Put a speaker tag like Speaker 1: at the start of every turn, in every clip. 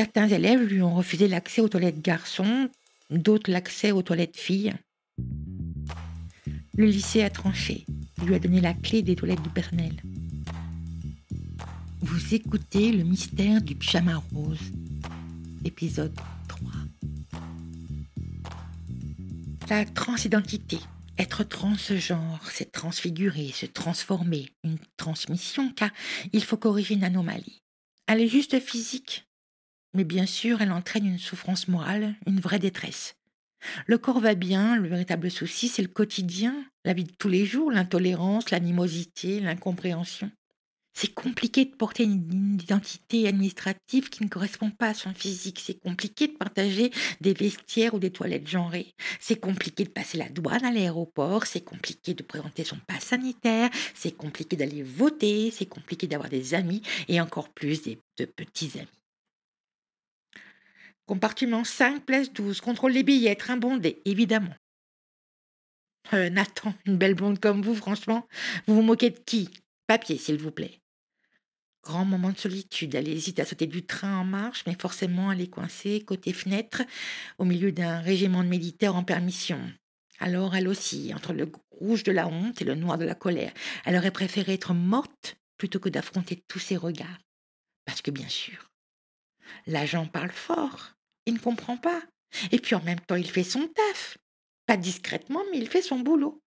Speaker 1: Certains élèves lui ont refusé l'accès aux toilettes garçons, d'autres l'accès aux toilettes filles. Le lycée a tranché. Il lui a donné la clé des toilettes du personnel. Vous écoutez le mystère du pyjama rose, épisode 3. La transidentité. Être transgenre, c'est transfigurer, se transformer, une transmission, car il faut corriger une anomalie. Elle est juste physique, mais bien sûr, elle entraîne une souffrance morale, une vraie détresse. Le corps va bien, le véritable souci, c'est le quotidien, la vie de tous les jours, l'intolérance, l'animosité, l'incompréhension. C'est compliqué de porter une identité administrative qui ne correspond pas à son physique. C'est compliqué de partager des vestiaires ou des toilettes genrées. C'est compliqué de passer la douane à l'aéroport. C'est compliqué de présenter son pass sanitaire. C'est compliqué d'aller voter. C'est compliqué d'avoir des amis et encore plus des, de petits amis. Compartiment 5, place 12. Contrôle les billets, train bondé, évidemment. Euh, Nathan, une belle blonde comme vous, franchement. Vous vous moquez de qui? Papier, s'il vous plaît. Grand moment de solitude. Elle hésite à sauter du train en marche, mais forcément elle est coincée côté fenêtre, au milieu d'un régiment de militaires en permission. Alors elle aussi, entre le rouge de la honte et le noir de la colère. Elle aurait préféré être morte plutôt que d'affronter tous ces regards. Parce que bien sûr, l'agent parle fort. Il ne comprend pas. Et puis en même temps, il fait son taf. Pas discrètement, mais il fait son boulot.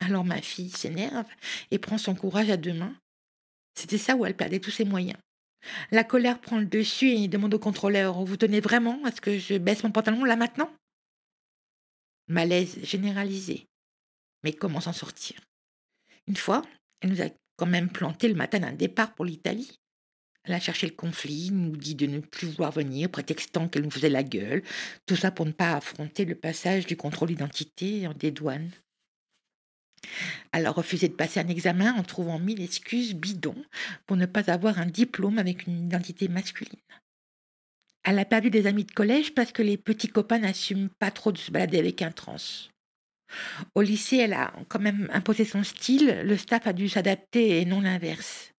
Speaker 1: Alors ma fille s'énerve et prend son courage à deux mains. C'était ça où elle perdait tous ses moyens. La colère prend le dessus et demande au contrôleur Vous tenez vraiment à ce que je baisse mon pantalon là maintenant? Malaise généralisé. Mais comment s'en sortir? Une fois, elle nous a quand même planté le matin d'un départ pour l'Italie. Elle a cherché le conflit, nous dit de ne plus vouloir venir, prétextant qu'elle nous faisait la gueule. Tout ça pour ne pas affronter le passage du contrôle d'identité des douanes. Elle a refusé de passer un examen en trouvant mille excuses bidons pour ne pas avoir un diplôme avec une identité masculine. Elle a perdu des amis de collège parce que les petits copains n'assument pas trop de se balader avec un trans. Au lycée, elle a quand même imposé son style, le staff a dû s'adapter et non l'inverse.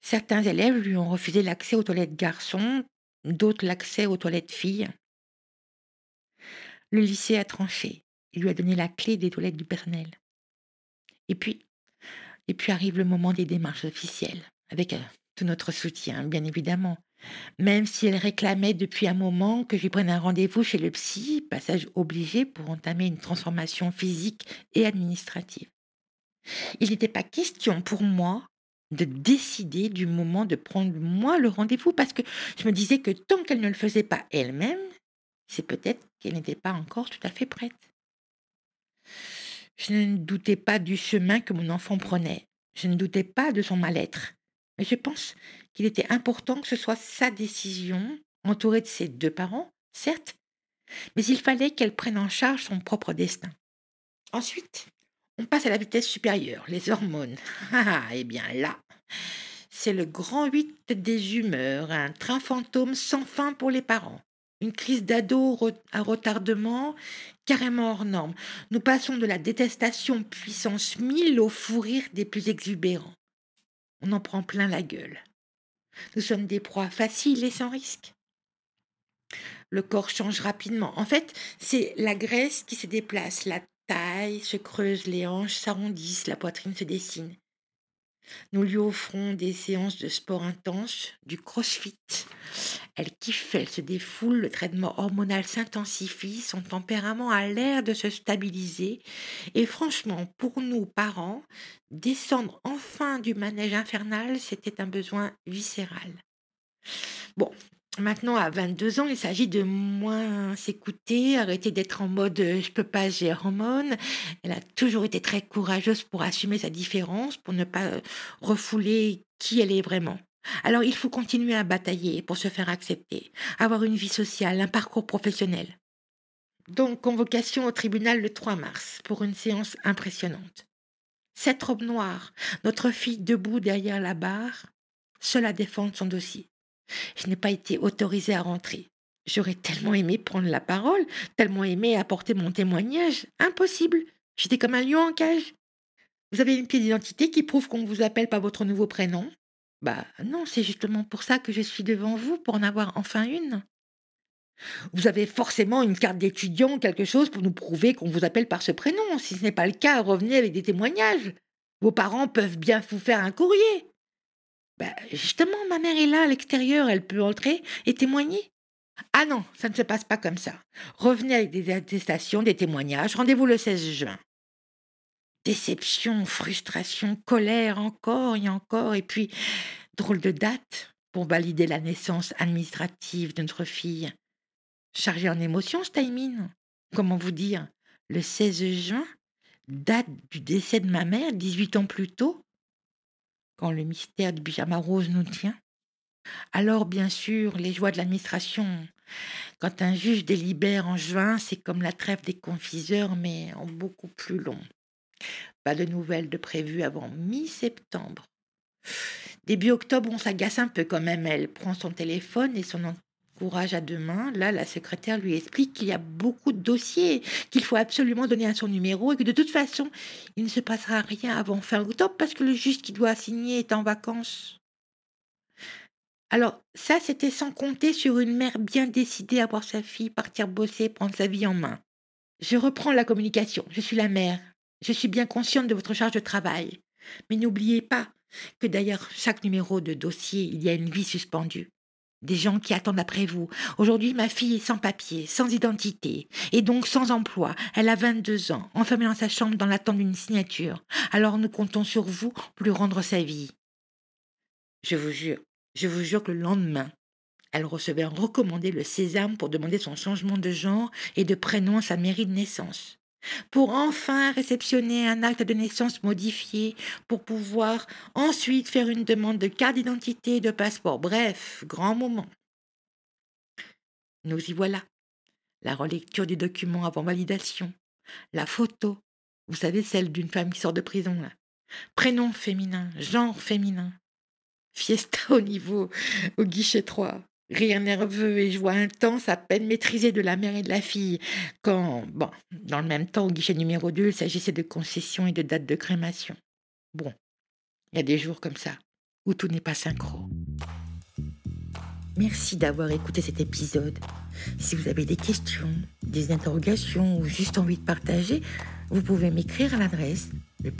Speaker 1: Certains élèves lui ont refusé l'accès aux toilettes garçons, d'autres l'accès aux toilettes filles. Le lycée a tranché. Il lui a donné la clé des toilettes du personnel. Et puis, et puis arrive le moment des démarches officielles, avec euh, tout notre soutien, bien évidemment. Même si elle réclamait depuis un moment que je lui prenne un rendez-vous chez le psy, passage obligé pour entamer une transformation physique et administrative. Il n'était pas question pour moi de décider du moment de prendre moi le rendez-vous parce que je me disais que tant qu'elle ne le faisait pas elle-même, c'est peut-être qu'elle n'était pas encore tout à fait prête. Je ne doutais pas du chemin que mon enfant prenait. Je ne doutais pas de son mal-être. Mais je pense qu'il était important que ce soit sa décision, entourée de ses deux parents, certes, mais il fallait qu'elle prenne en charge son propre destin. Ensuite, on passe à la vitesse supérieure, les hormones. Ah, eh bien là, c'est le grand huit des humeurs, un train fantôme sans fin pour les parents. Une crise d'ado à retardement carrément hors norme. Nous passons de la détestation puissance mille au fou rire des plus exubérants. On en prend plein la gueule. Nous sommes des proies faciles et sans risque. Le corps change rapidement. En fait, c'est la graisse qui se déplace, la se creuse, les hanches s'arrondissent, la poitrine se dessine. Nous lui offrons des séances de sport intense, du crossfit. Elle kiffe, elle se défoule, le traitement hormonal s'intensifie, son tempérament a l'air de se stabiliser. Et franchement, pour nous, parents, descendre enfin du manège infernal, c'était un besoin viscéral. Bon, Maintenant, à 22 ans, il s'agit de moins s'écouter, arrêter d'être en mode euh, je peux pas, j'ai hormones. Elle a toujours été très courageuse pour assumer sa différence, pour ne pas euh, refouler qui elle est vraiment. Alors, il faut continuer à batailler pour se faire accepter, avoir une vie sociale, un parcours professionnel. Donc, convocation au tribunal le 3 mars pour une séance impressionnante. Cette robe noire, notre fille debout derrière la barre, seule à défendre son dossier. Je n'ai pas été autorisée à rentrer. J'aurais tellement aimé prendre la parole, tellement aimé apporter mon témoignage. Impossible. J'étais comme un lion en cage. Vous avez une pièce d'identité qui prouve qu'on ne vous appelle pas votre nouveau prénom? Bah non, c'est justement pour ça que je suis devant vous, pour en avoir enfin une. Vous avez forcément une carte d'étudiant, quelque chose pour nous prouver qu'on vous appelle par ce prénom. Si ce n'est pas le cas, revenez avec des témoignages. Vos parents peuvent bien vous faire un courrier. Ben, justement, ma mère est là à l'extérieur, elle peut entrer et témoigner. Ah non, ça ne se passe pas comme ça. Revenez avec des attestations, des témoignages. Rendez-vous le 16 juin. Déception, frustration, colère, encore et encore. Et puis, drôle de date pour valider la naissance administrative de notre fille. Chargé en émotions, ce Comment vous dire? Le 16 juin, date du décès de ma mère, 18 ans plus tôt, le mystère du pyjama rose nous tient. Alors, bien sûr, les joies de l'administration. Quand un juge délibère en juin, c'est comme la trêve des confiseurs, mais en beaucoup plus long. Pas de nouvelles de prévues avant mi-septembre. Début octobre, on s'agace un peu quand même. Elle prend son téléphone et son courage à deux mains. Là, la secrétaire lui explique qu'il y a beaucoup de dossiers, qu'il faut absolument donner à son numéro et que de toute façon, il ne se passera rien avant fin octobre parce que le juge qui doit signer est en vacances. Alors, ça, c'était sans compter sur une mère bien décidée à voir sa fille partir bosser, prendre sa vie en main. Je reprends la communication. Je suis la mère. Je suis bien consciente de votre charge de travail. Mais n'oubliez pas que d'ailleurs, chaque numéro de dossier, il y a une vie suspendue. Des gens qui attendent après vous. Aujourd'hui, ma fille est sans papier, sans identité, et donc sans emploi. Elle a 22 ans, enfermée dans sa chambre dans l'attente d'une signature. Alors nous comptons sur vous pour lui rendre sa vie. Je vous jure, je vous jure que le lendemain, elle recevait un recommandé le sésame pour demander son changement de genre et de prénom à sa mairie de naissance pour enfin réceptionner un acte de naissance modifié, pour pouvoir ensuite faire une demande de carte d'identité et de passeport. Bref, grand moment. Nous y voilà. La relecture du document avant validation. La photo. Vous savez, celle d'une femme qui sort de prison, là. Prénom féminin, genre féminin. Fiesta au niveau, au guichet 3 rire nerveux et joie intense à peine maîtrisée de la mère et de la fille, quand, bon, dans le même temps, au guichet numéro 2, il s'agissait de concessions et de dates de crémation. Bon, il y a des jours comme ça, où tout n'est pas synchro. Merci d'avoir écouté cet épisode. Si vous avez des questions, des interrogations ou juste envie de partager, vous pouvez m'écrire à l'adresse le